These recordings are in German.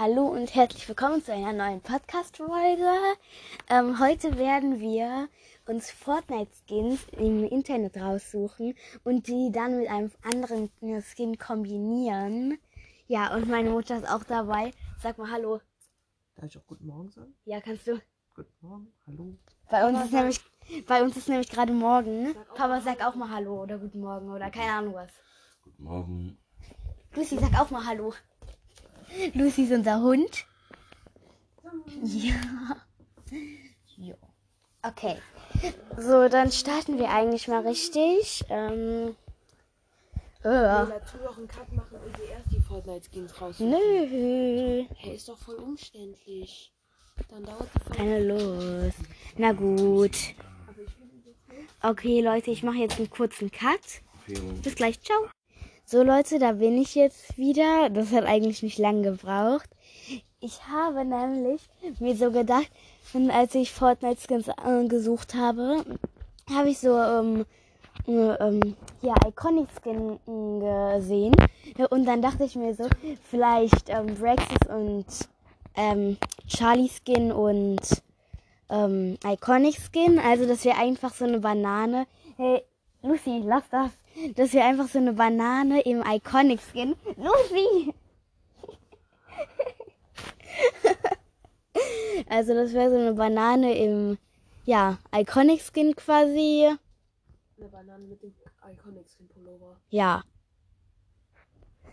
Hallo und herzlich willkommen zu einer neuen Podcast-Folge. Ähm, heute werden wir uns Fortnite-Skins im Internet raussuchen und die dann mit einem anderen Skin kombinieren. Ja, und meine Mutter ist auch dabei. Sag mal Hallo. Darf ich auch guten Morgen sagen? Ja, kannst du. Guten Morgen, hallo. Bei uns ist nämlich, bei uns ist nämlich gerade Morgen. Papa, sag auch mal Hallo oder Guten Morgen oder keine Ahnung was. Guten Morgen. Lucy, sag auch mal Hallo. Lucy ist unser Hund. Ja. ja. Okay. So, dann starten wir eigentlich mal richtig. Ähm, äh, dazu noch einen Cut machen und dir erst die Fortnite-Skins raussuchen. nö. Hey, ist doch voll umständlich. Dann dauert die Folge. Keine Lust. Na gut. Okay, Leute, ich mache jetzt einen kurzen Cut. Bis gleich, ciao. So, Leute, da bin ich jetzt wieder. Das hat eigentlich nicht lang gebraucht. Ich habe nämlich mir so gedacht, als ich Fortnite Skins äh, gesucht habe, habe ich so ähm, äh, ähm, ja, Iconic Skin äh, gesehen. Und dann dachte ich mir so, vielleicht ähm, Brexis und ähm, Charlie Skin und ähm, Iconic Skin. Also das wäre einfach so eine Banane. Hey, Lucy, lass das. Das wäre einfach so eine Banane im Iconic Skin. Lucy! also das wäre so eine Banane im, ja, Iconic Skin quasi. Eine Banane mit dem Iconic Skin Pullover. Ja.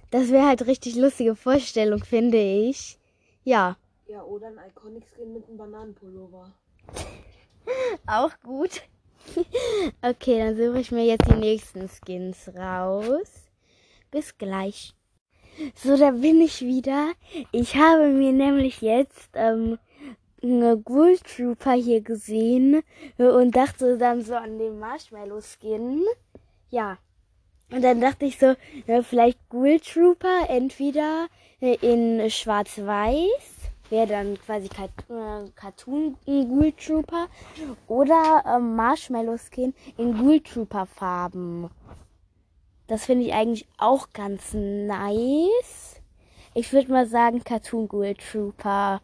Das wäre halt richtig lustige Vorstellung, finde ich. Ja, Ja, oder ein Iconic Skin mit einem Bananenpullover. auch gut. okay, dann suche ich mir jetzt die nächsten Skins raus. Bis gleich. So, da bin ich wieder. Ich habe mir nämlich jetzt ähm, eine Ghoul Trooper hier gesehen und dachte dann so an den Marshmallow Skin. Ja. Und dann dachte ich so, ja, vielleicht Ghoul Trooper entweder in schwarz-weiß, wäre dann quasi Kat äh, Cartoon Ghoul Trooper oder ähm, Marshmallow Skin in Ghoul Trooper Farben. Das finde ich eigentlich auch ganz nice. Ich würde mal sagen Cartoon Ghoul Trooper.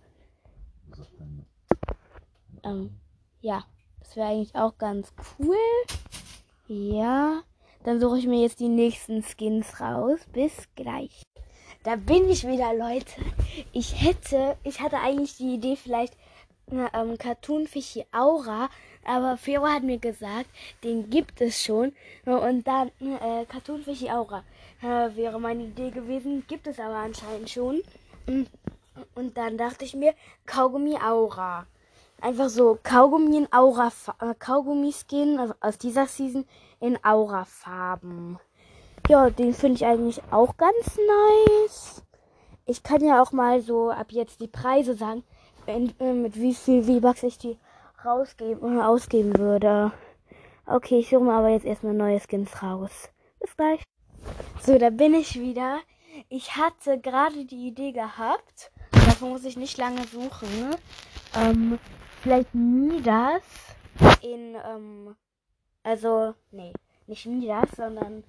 Ähm, ja, das wäre eigentlich auch ganz cool. Ja, dann suche ich mir jetzt die nächsten Skins raus. Bis gleich. Da bin ich wieder, Leute. Ich hätte, ich hatte eigentlich die Idee, vielleicht eine ähm, Cartoon Fischi Aura, aber Fero hat mir gesagt, den gibt es schon. Und dann äh, Cartoon Fischi Aura äh, wäre meine Idee gewesen, gibt es aber anscheinend schon. Und, und dann dachte ich mir, Kaugummi Aura. Einfach so Kaugummi in Aura, äh, Kaugummi-Skin also aus dieser Season in Aura-Farben. Ja, den finde ich eigentlich auch ganz nice. Ich kann ja auch mal so ab jetzt die Preise sagen, wenn, äh, mit wie viel V-Bucks ich die rausgeben, äh, ausgeben würde. Okay, ich suche mir aber jetzt erstmal neue Skins raus. Bis gleich. So, da bin ich wieder. Ich hatte gerade die Idee gehabt, dafür muss ich nicht lange suchen, ähm, vielleicht Midas in, ähm, also, nee, nicht Midas, sondern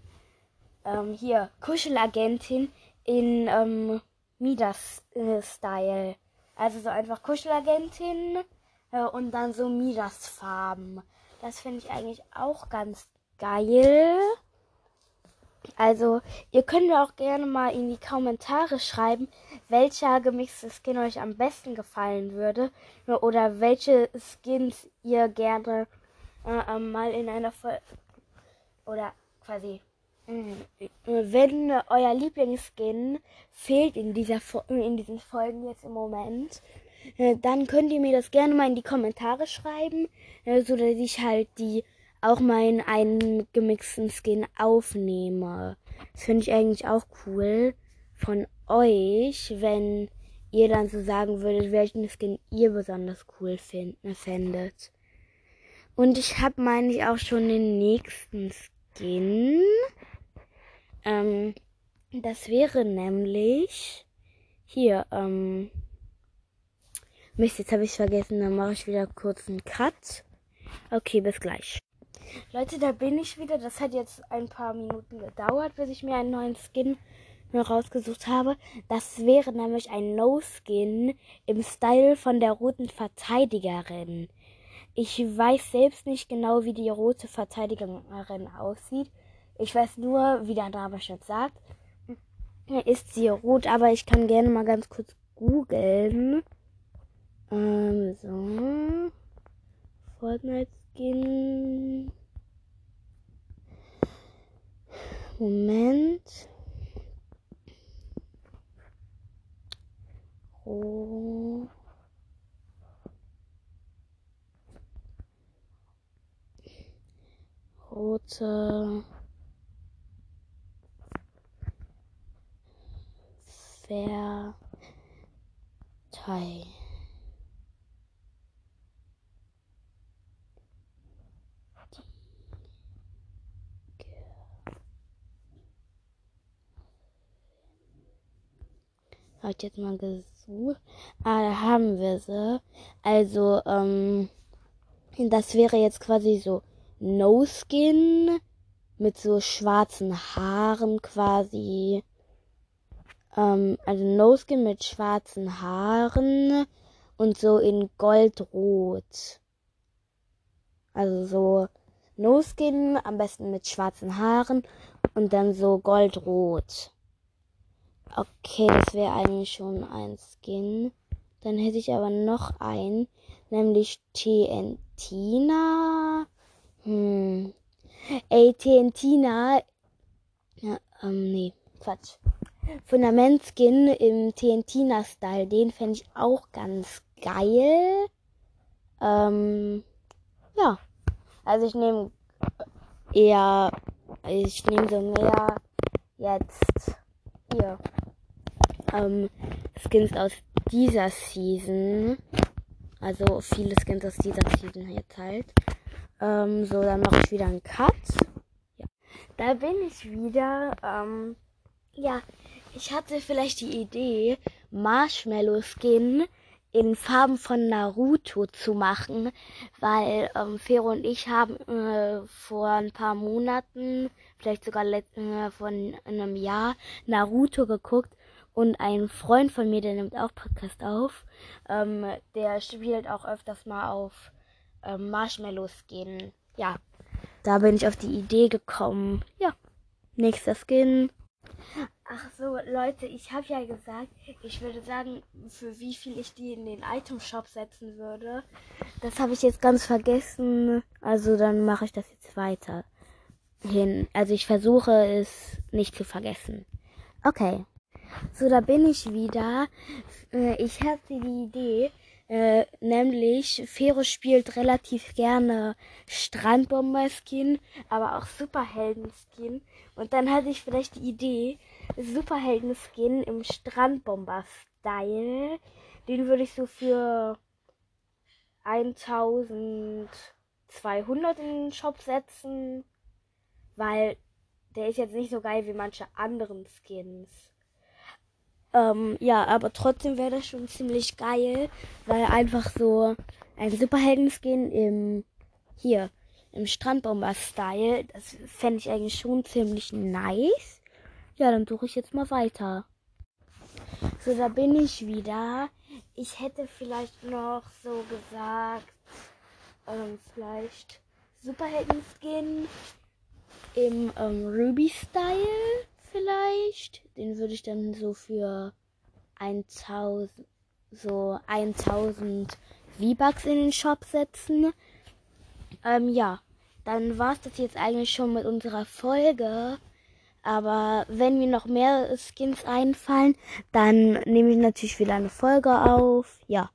ähm, hier Kuschelagentin in ähm, Midas-Style. also so einfach Kuschelagentin äh, und dann so Midas-Farben. Das finde ich eigentlich auch ganz geil. Also, ihr könnt mir auch gerne mal in die Kommentare schreiben, welcher gemixte Skin euch am besten gefallen würde. Oder welche Skins ihr gerne äh, mal in einer Folge. Oder quasi. Wenn euer Lieblingsskin fehlt in, dieser, in diesen Folgen jetzt im Moment, dann könnt ihr mir das gerne mal in die Kommentare schreiben, so dass ich halt die auch mal in einen gemixten Skin aufnehme. Das finde ich eigentlich auch cool von euch, wenn ihr dann so sagen würdet, welchen Skin ihr besonders cool find, fändet. Und ich habe, meine ich, auch schon den nächsten Skin. Ähm, das wäre nämlich hier, ähm, Mist, jetzt habe ich vergessen, dann mache ich wieder kurz einen Cut. Okay, bis gleich. Leute, da bin ich wieder. Das hat jetzt ein paar Minuten gedauert, bis ich mir einen neuen Skin rausgesucht habe. Das wäre nämlich ein No-Skin im Style von der roten Verteidigerin. Ich weiß selbst nicht genau, wie die rote Verteidigerin aussieht. Ich weiß nur, wie der Name schon sagt. Ist sie rot, aber ich kann gerne mal ganz kurz googeln. Ähm, so. Fortnite Skin. Moment. Oh. Rote Verteidiger. Habe ich jetzt mal gesucht. Ah, da haben wir sie. Also, ähm, das wäre jetzt quasi so No Skin mit so schwarzen Haaren quasi. Ähm, also No Skin mit schwarzen Haaren und so in Goldrot. Also so No Skin, am besten mit schwarzen Haaren und dann so Goldrot. Okay, das wäre eigentlich schon ein Skin. Dann hätte ich aber noch einen, nämlich TNTina. Hm. Ey, TNTina. Ja, ähm, nee, Quatsch. Fundament-Skin im TNTina-Style, den fände ich auch ganz geil. Ähm, ja. Also ich nehme eher, ich nehme so mehr jetzt hier ähm, Skins aus dieser Season. Also viele Skins aus dieser Season jetzt halt. Ähm, so, dann mache ich wieder einen Cut. Ja. Da bin ich wieder. Ähm, ja, ich hatte vielleicht die Idee, Marshmallow Skin in Farben von Naruto zu machen, weil ähm, Fero und ich haben äh, vor ein paar Monaten, vielleicht sogar äh, von einem Jahr, Naruto geguckt und ein Freund von mir, der nimmt auch Podcast auf, ähm, der spielt auch öfters mal auf ähm, Marshmallow Skin. Ja, da bin ich auf die Idee gekommen. Ja, nächster Skin. Ach so, Leute, ich habe ja gesagt, ich würde sagen, für wie viel ich die in den Item Shop setzen würde. Das habe ich jetzt ganz vergessen. Also dann mache ich das jetzt weiter hin. Also ich versuche es nicht zu vergessen. Okay. So, da bin ich wieder. Äh, ich hatte die Idee, äh, nämlich Fero spielt relativ gerne Strandbomber-Skin, aber auch Superhelden-Skin. Und dann hatte ich vielleicht die Idee, Superhelden-Skin im Strandbomber-Style. Den würde ich so für 1200 in den Shop setzen, weil der ist jetzt nicht so geil wie manche anderen Skins. Ähm, ja, aber trotzdem wäre das schon ziemlich geil, weil einfach so ein Superhelden-Skin im, hier, im Strandbomber-Style, das fände ich eigentlich schon ziemlich nice. Ja, dann suche ich jetzt mal weiter. So, da bin ich wieder. Ich hätte vielleicht noch so gesagt, ähm, vielleicht Superhelden-Skin im ähm, Ruby-Style vielleicht. Den würde ich dann so für 1000, so 1000 V-Bucks in den Shop setzen. Ähm, ja, dann war es das jetzt eigentlich schon mit unserer Folge. Aber wenn mir noch mehr Skins einfallen, dann nehme ich natürlich wieder eine Folge auf. Ja,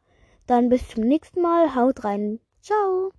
dann bis zum nächsten Mal. Haut rein. Ciao.